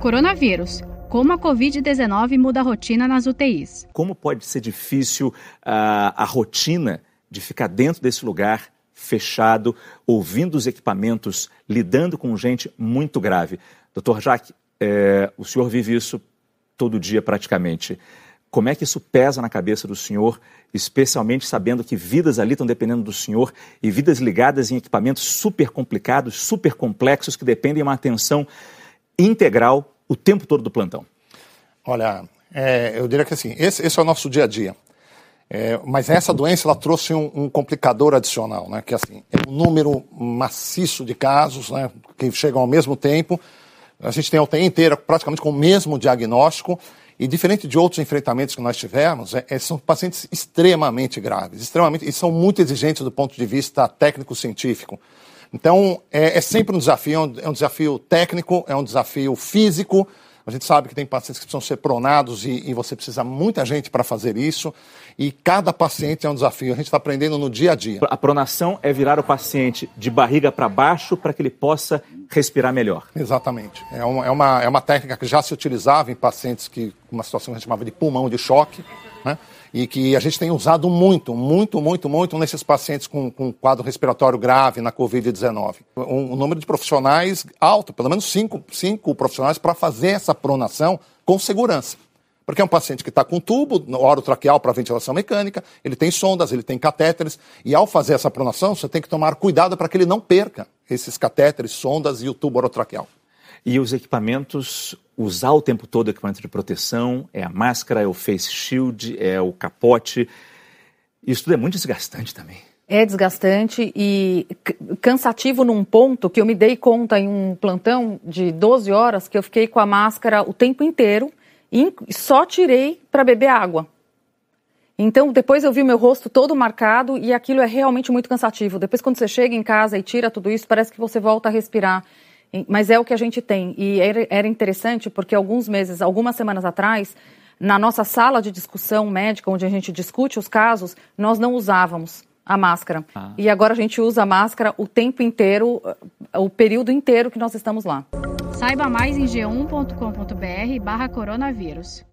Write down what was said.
Coronavírus. Como a Covid-19 muda a rotina nas UTIs. Como pode ser difícil uh, a rotina de ficar dentro desse lugar fechado, ouvindo os equipamentos, lidando com gente muito grave. Doutor Jaque, é, o senhor vive isso todo dia praticamente. Como é que isso pesa na cabeça do senhor, especialmente sabendo que vidas ali estão dependendo do senhor e vidas ligadas em equipamentos super complicados, super complexos, que dependem de uma atenção integral o tempo todo do plantão? Olha, é, eu diria que assim, esse, esse, é o nosso dia a dia. É, mas essa doença ela trouxe um, um, complicador adicional, né? Que assim é um número maciço de casos, né? Que chegam ao mesmo tempo. A gente tem a UTI inteira praticamente com o mesmo diagnóstico e diferente de outros enfrentamentos que nós tivemos, é, é, são pacientes extremamente graves, extremamente e são muito exigentes do ponto de vista técnico-científico. Então é, é, sempre um desafio, é um desafio técnico, é um desafio físico a gente sabe que tem pacientes que precisam ser pronados e, e você precisa muita gente para fazer isso. E cada paciente é um desafio. A gente está aprendendo no dia a dia. A pronação é virar o paciente de barriga para baixo para que ele possa respirar melhor. Exatamente. É uma, é, uma, é uma técnica que já se utilizava em pacientes que uma situação que a gente chamava de pulmão de choque. Né? e que a gente tem usado muito, muito, muito, muito nesses pacientes com, com quadro respiratório grave na Covid-19. Um, um, número de profissionais alto, pelo menos cinco, cinco profissionais para fazer essa pronação com segurança. Porque é um paciente que está com tubo orotraqueal para ventilação mecânica, ele tem sondas, ele tem catéteres, e ao fazer essa pronação, você tem que tomar cuidado para que ele não perca esses catéteres, sondas e o tubo orotraqueal. E os equipamentos, usar o tempo todo o equipamento de proteção, é a máscara, é o face shield, é o capote. Isso tudo é muito desgastante também. É desgastante e cansativo num ponto que eu me dei conta em um plantão de 12 horas que eu fiquei com a máscara o tempo inteiro e só tirei para beber água. Então, depois eu vi o meu rosto todo marcado e aquilo é realmente muito cansativo. Depois, quando você chega em casa e tira tudo isso, parece que você volta a respirar. Mas é o que a gente tem. E era interessante porque alguns meses, algumas semanas atrás, na nossa sala de discussão médica, onde a gente discute os casos, nós não usávamos a máscara. Ah. E agora a gente usa a máscara o tempo inteiro, o período inteiro que nós estamos lá. Saiba mais em g1.com.br barra coronavírus.